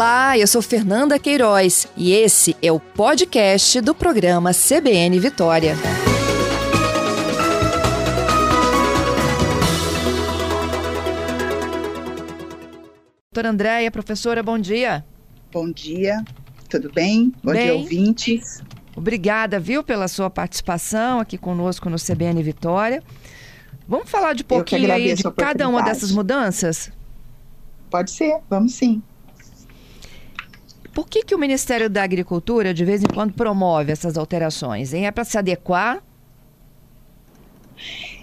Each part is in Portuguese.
Olá, eu sou Fernanda Queiroz e esse é o podcast do programa CBN Vitória. Doutora Andréia, professora, bom dia. Bom dia, tudo bem? Bom bem. dia, ouvintes. Obrigada, viu, pela sua participação aqui conosco no CBN Vitória. Vamos falar de pouquinho aí de cada uma dessas mudanças? Pode ser, vamos sim. Por que, que o Ministério da Agricultura, de vez em quando, promove essas alterações? Hein? É para se adequar?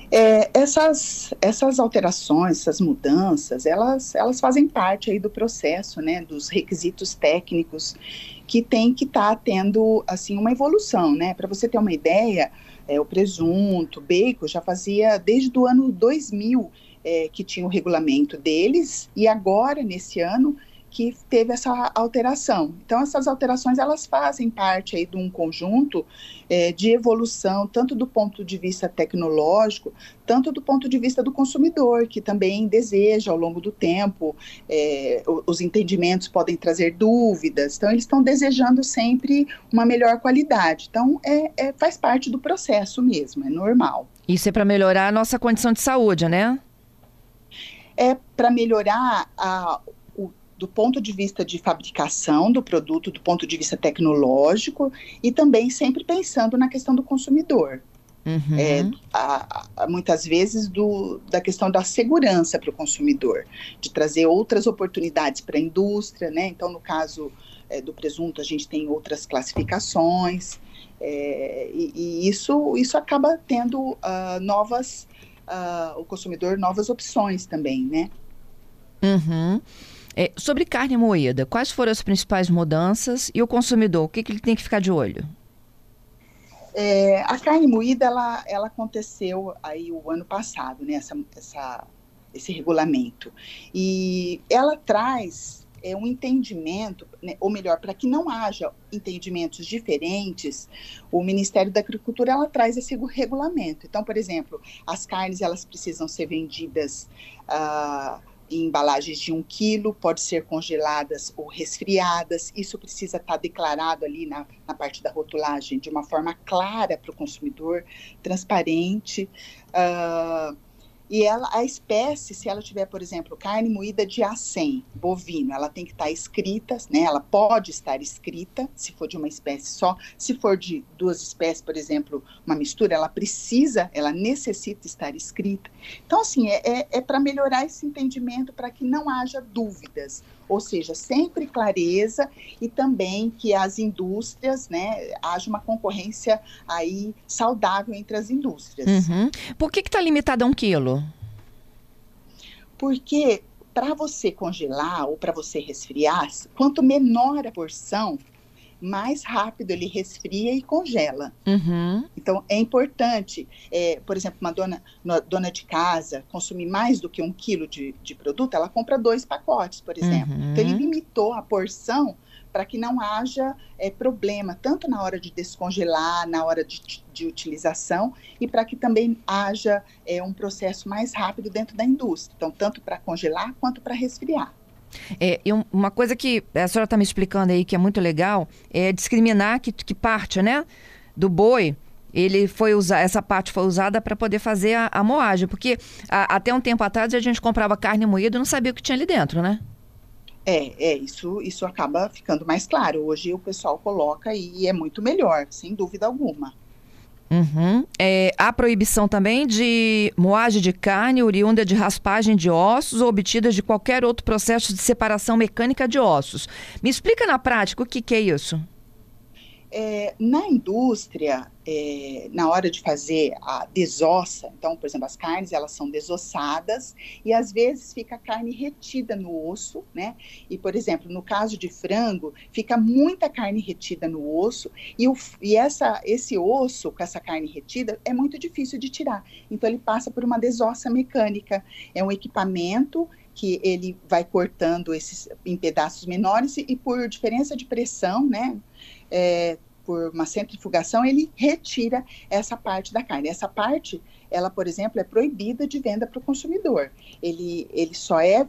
É, essas, essas alterações, essas mudanças, elas, elas fazem parte aí do processo, né, dos requisitos técnicos que tem que estar tá tendo, assim, uma evolução, né, para você ter uma ideia, é, o presunto, o bacon já fazia desde o ano 2000 é, que tinha o regulamento deles e agora, nesse ano, que teve essa alteração. Então, essas alterações elas fazem parte aí de um conjunto é, de evolução, tanto do ponto de vista tecnológico, tanto do ponto de vista do consumidor, que também deseja ao longo do tempo, é, os entendimentos podem trazer dúvidas, então eles estão desejando sempre uma melhor qualidade. Então, é, é faz parte do processo mesmo, é normal. Isso é para melhorar a nossa condição de saúde, né? É para melhorar a, do ponto de vista de fabricação do produto, do ponto de vista tecnológico e também sempre pensando na questão do consumidor. Uhum. É, a, a, muitas vezes do, da questão da segurança para o consumidor, de trazer outras oportunidades para a indústria, né? Então, no caso é, do presunto, a gente tem outras classificações, é, e, e, isso, isso acaba tendo uh, novas, uh, o consumidor novas opções também, né? Uhum. É, sobre carne moída, quais foram as principais mudanças e o consumidor, o que, que ele tem que ficar de olho? É, a carne moída, ela, ela aconteceu aí o ano passado, né, essa, essa, esse regulamento. E ela traz é, um entendimento, né, ou melhor, para que não haja entendimentos diferentes, o Ministério da Agricultura ela traz esse regulamento. Então, por exemplo, as carnes elas precisam ser vendidas uh, em embalagens de um quilo, pode ser congeladas ou resfriadas. Isso precisa estar declarado ali na, na parte da rotulagem de uma forma clara para o consumidor, transparente. Uh, e ela, a espécie, se ela tiver, por exemplo, carne moída de A100, bovino, ela tem que estar escrita, né? Ela pode estar escrita, se for de uma espécie só. Se for de duas espécies, por exemplo, uma mistura, ela precisa, ela necessita estar escrita. Então, assim, é, é, é para melhorar esse entendimento, para que não haja dúvidas. Ou seja, sempre clareza e também que as indústrias, né, haja uma concorrência aí saudável entre as indústrias. Uhum. Por que está limitada a um quilo? Porque para você congelar ou para você resfriar, quanto menor a porção, mais rápido ele resfria e congela. Uhum. Então, é importante, é, por exemplo, uma dona, uma dona de casa consumir mais do que um quilo de, de produto, ela compra dois pacotes, por exemplo. Uhum. Então, ele limitou a porção para que não haja é, problema, tanto na hora de descongelar, na hora de, de utilização, e para que também haja é, um processo mais rápido dentro da indústria. Então, tanto para congelar quanto para resfriar. É, uma coisa que a senhora está me explicando aí que é muito legal é discriminar que, que parte, né, do boi ele foi usar essa parte foi usada para poder fazer a, a moagem, porque a, até um tempo atrás a gente comprava carne moída e não sabia o que tinha ali dentro, né? É, é isso, isso acaba ficando mais claro. Hoje o pessoal coloca e é muito melhor, sem dúvida alguma. Uhum. É, há proibição também de moagem de carne oriunda de raspagem de ossos ou obtidas de qualquer outro processo de separação mecânica de ossos. Me explica na prática o que, que é isso. É, na indústria, é, na hora de fazer a desossa, então, por exemplo, as carnes elas são desossadas e às vezes fica a carne retida no osso, né? E, por exemplo, no caso de frango, fica muita carne retida no osso e, o, e essa, esse osso com essa carne retida é muito difícil de tirar. Então, ele passa por uma desossa mecânica. É um equipamento que ele vai cortando esses em pedaços menores e, e por diferença de pressão, né? É, por uma centrifugação, ele retira essa parte da carne. Essa parte, ela, por exemplo, é proibida de venda para o consumidor. Ele, ele só é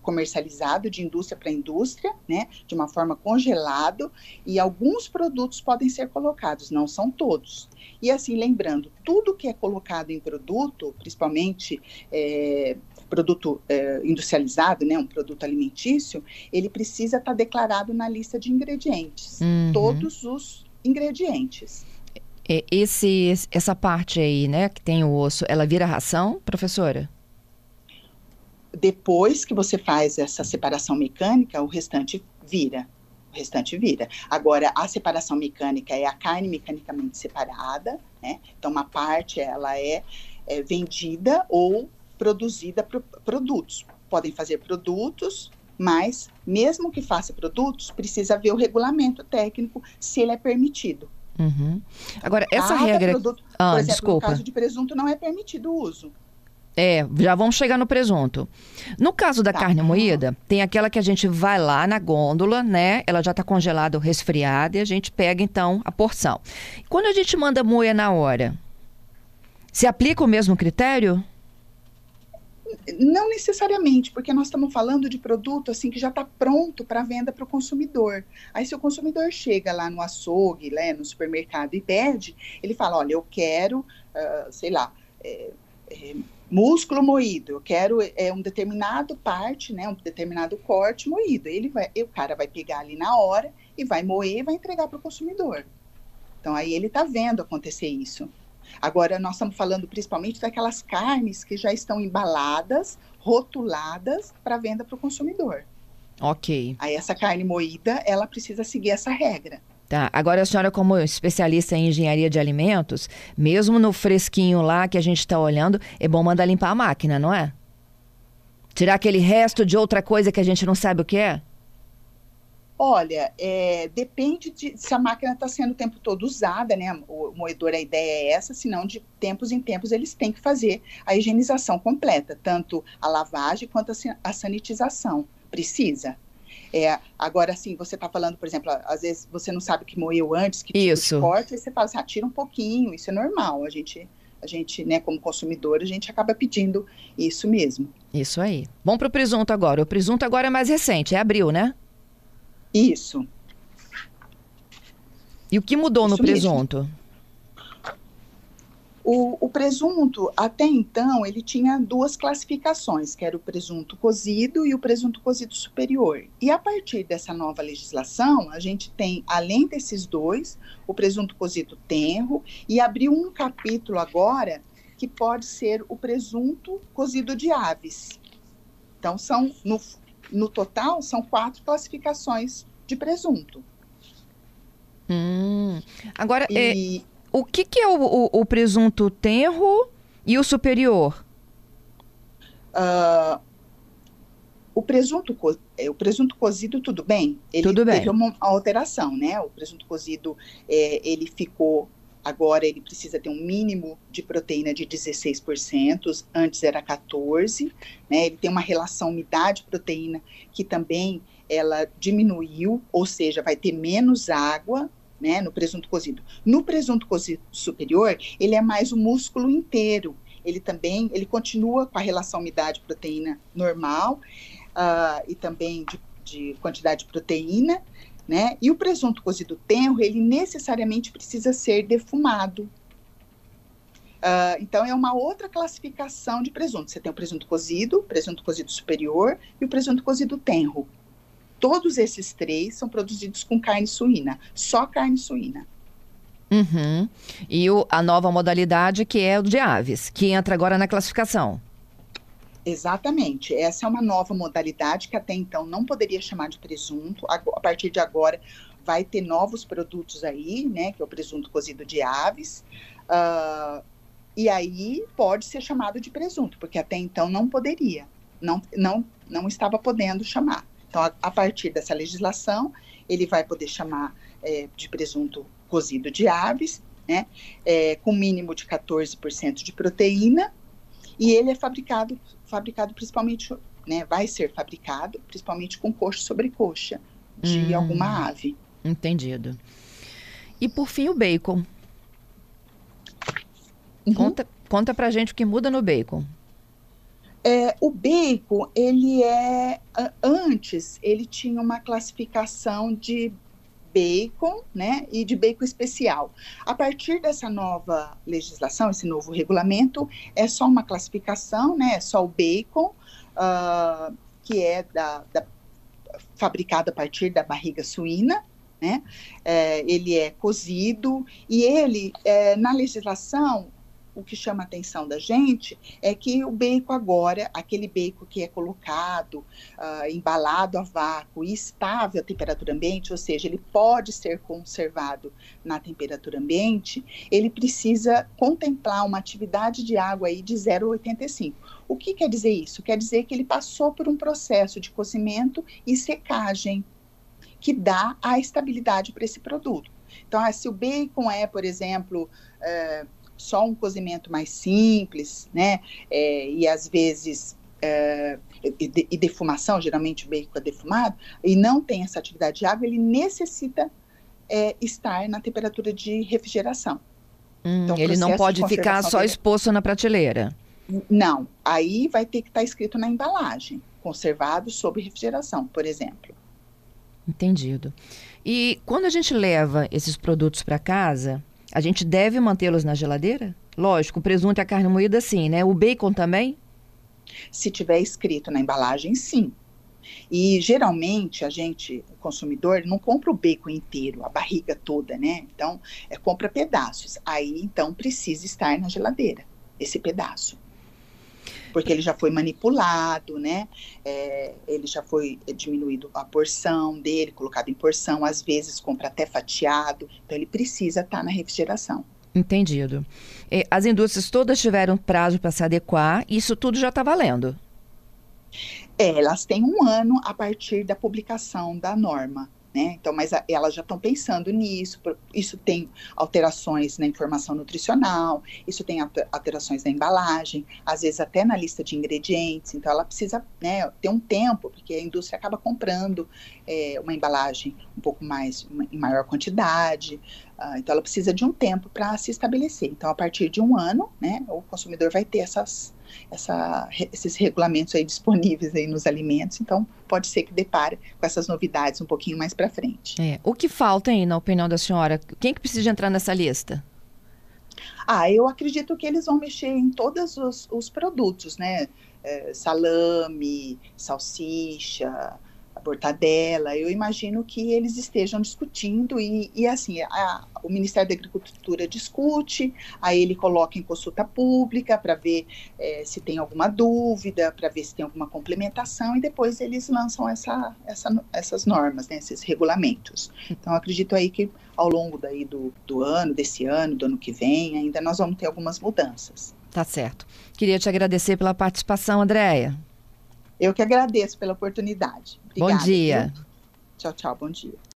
comercializado de indústria para indústria, né, de uma forma congelado, e alguns produtos podem ser colocados, não são todos. E assim, lembrando, tudo que é colocado em produto, principalmente é, produto é, industrializado, né, um produto alimentício, ele precisa estar tá declarado na lista de ingredientes, uhum. todos os ingredientes. Esse, essa parte aí, né, que tem o osso, ela vira ração, professora? Depois que você faz essa separação mecânica, o restante vira. O restante vira. Agora, a separação mecânica é a carne mecanicamente separada, né? Então, uma parte ela é, é vendida ou produzida para produtos. Podem fazer produtos, mas mesmo que faça produtos, precisa ver o regulamento técnico se ele é permitido. Uhum. Agora, essa Cada regra. Produto, ah, por exemplo, desculpa. no caso de presunto, não é permitido o uso. É, já vamos chegar no presunto. No caso da tá. carne moída, tem aquela que a gente vai lá na gôndola, né? Ela já está congelada ou resfriada e a gente pega então a porção. Quando a gente manda moer na hora, se aplica o mesmo critério? Não necessariamente, porque nós estamos falando de produto assim que já está pronto para venda para o consumidor. Aí se o consumidor chega lá no açougue, né, no supermercado e pede, ele fala, olha, eu quero, uh, sei lá, é, é, músculo moído, eu quero é, um determinado parte, né, um determinado corte moído. Ele vai, o cara vai pegar ali na hora e vai moer e vai entregar para o consumidor. Então aí ele está vendo acontecer isso. Agora, nós estamos falando principalmente daquelas carnes que já estão embaladas, rotuladas para venda para o consumidor. Ok. Aí essa carne moída, ela precisa seguir essa regra. Tá. Agora, a senhora, como especialista em engenharia de alimentos, mesmo no fresquinho lá que a gente está olhando, é bom mandar limpar a máquina, não é? Tirar aquele resto de outra coisa que a gente não sabe o que é? Olha, é, depende de se a máquina está sendo o tempo todo usada, né? O moedor, a ideia é essa, senão de tempos em tempos eles têm que fazer a higienização completa, tanto a lavagem quanto a sanitização. Precisa. É, agora, assim, você está falando, por exemplo, às vezes você não sabe que moeu antes, que tipo isso. corte, aí você fala assim, ah, tira um pouquinho, isso é normal. A gente, a gente, né, como consumidor, a gente acaba pedindo isso mesmo. Isso aí. Vamos para o presunto agora. O presunto agora é mais recente, é abril, né? Isso. E o que mudou Isso no presunto? O, o, presunto, até então, ele tinha duas classificações, que era o presunto cozido e o presunto cozido superior. E a partir dessa nova legislação, a gente tem, além desses dois, o presunto cozido tenro, e abriu um capítulo agora que pode ser o presunto cozido de aves. Então, são, no, no total, são quatro classificações de presunto. Hum. Agora, e... é, o que, que é o, o, o, presunto tenro e o superior? Uh, o presunto, é, o presunto cozido, tudo bem? Ele tudo bem. teve uma alteração, né? O presunto cozido, é, ele ficou Agora ele precisa ter um mínimo de proteína de 16%, antes era 14%, né? Ele tem uma relação umidade-proteína que também ela diminuiu, ou seja, vai ter menos água, né, no presunto cozido. No presunto cozido superior, ele é mais o músculo inteiro. Ele também, ele continua com a relação umidade-proteína normal uh, e também de, de quantidade de proteína, né? E o presunto cozido tenro, ele necessariamente precisa ser defumado. Uh, então, é uma outra classificação de presunto. Você tem o presunto cozido, presunto cozido superior e o presunto cozido tenro. Todos esses três são produzidos com carne suína, só carne suína. Uhum. E o, a nova modalidade que é o de aves, que entra agora na classificação. Exatamente. Essa é uma nova modalidade que até então não poderia chamar de presunto. A, partir de agora vai ter novos produtos aí, né? Que é o presunto cozido de aves. Uh, e aí pode ser chamado de presunto, porque até então não poderia. Não, não, não estava podendo chamar. Então, a, a partir dessa legislação, ele vai poder chamar é, de presunto cozido de aves, né? É, com mínimo de 14% de proteína. E ele é fabricado fabricado principalmente, né, vai ser fabricado principalmente com coxa sobre coxa de hum, alguma ave. Entendido. E por fim o bacon. Uhum. Conta, conta pra gente o que muda no bacon. É, o bacon, ele é antes ele tinha uma classificação de bacon, né, e de bacon especial. A partir dessa nova legislação, esse novo regulamento, é só uma classificação, né, é só o bacon, uh, que é da, da, fabricado a partir da barriga suína, né, é, ele é cozido, e ele, é, na legislação, o que chama a atenção da gente é que o bacon agora, aquele bacon que é colocado, uh, embalado a vácuo e estável à temperatura ambiente, ou seja, ele pode ser conservado na temperatura ambiente, ele precisa contemplar uma atividade de água aí de 0,85. O que quer dizer isso? Quer dizer que ele passou por um processo de cozimento e secagem que dá a estabilidade para esse produto. Então, ah, se o bacon é, por exemplo, uh, só um cozimento mais simples, né? É, e às vezes é, e, e, defumação, geralmente o bacon é defumado, e não tem essa atividade de água, ele necessita é, estar na temperatura de refrigeração. Hum, então, ele não pode ficar só dele... exposto na prateleira. Não, aí vai ter que estar tá escrito na embalagem, conservado sob refrigeração, por exemplo. Entendido. E quando a gente leva esses produtos para casa, a gente deve mantê-los na geladeira? Lógico, o presunto e a carne moída sim, né? O bacon também? Se tiver escrito na embalagem, sim. E geralmente a gente, o consumidor, não compra o bacon inteiro, a barriga toda, né? Então, é, compra pedaços. Aí, então, precisa estar na geladeira, esse pedaço porque ele já foi manipulado, né? É, ele já foi diminuído a porção dele, colocado em porção, às vezes compra até fatiado, então ele precisa estar tá na refrigeração. Entendido. É, as indústrias todas tiveram prazo para se adequar, isso tudo já está valendo? É, elas têm um ano a partir da publicação da norma. Né? Então, mas a, elas já estão pensando nisso. Isso tem alterações na informação nutricional, isso tem alterações na embalagem, às vezes até na lista de ingredientes. Então, ela precisa né, ter um tempo, porque a indústria acaba comprando é, uma embalagem um pouco mais, uma, em maior quantidade. Uh, então, ela precisa de um tempo para se estabelecer. Então, a partir de um ano, né, o consumidor vai ter essas essa, esses regulamentos aí disponíveis aí nos alimentos, então pode ser que depare com essas novidades um pouquinho mais para frente. É. O que falta aí, na opinião da senhora? Quem que precisa entrar nessa lista? Ah, eu acredito que eles vão mexer em todos os, os produtos, né? É, salame, salsicha, a mortadela, eu imagino que eles estejam discutindo e, e assim, a, o Ministério da Agricultura discute, aí ele coloca em consulta pública para ver é, se tem alguma dúvida, para ver se tem alguma complementação e depois eles lançam essa, essa, essas normas, né, esses regulamentos. Então, acredito aí que ao longo daí do, do ano, desse ano, do ano que vem, ainda nós vamos ter algumas mudanças. Tá certo. Queria te agradecer pela participação, Andréia. Eu que agradeço pela oportunidade. Obrigada, bom dia. Viu? Tchau, tchau, bom dia.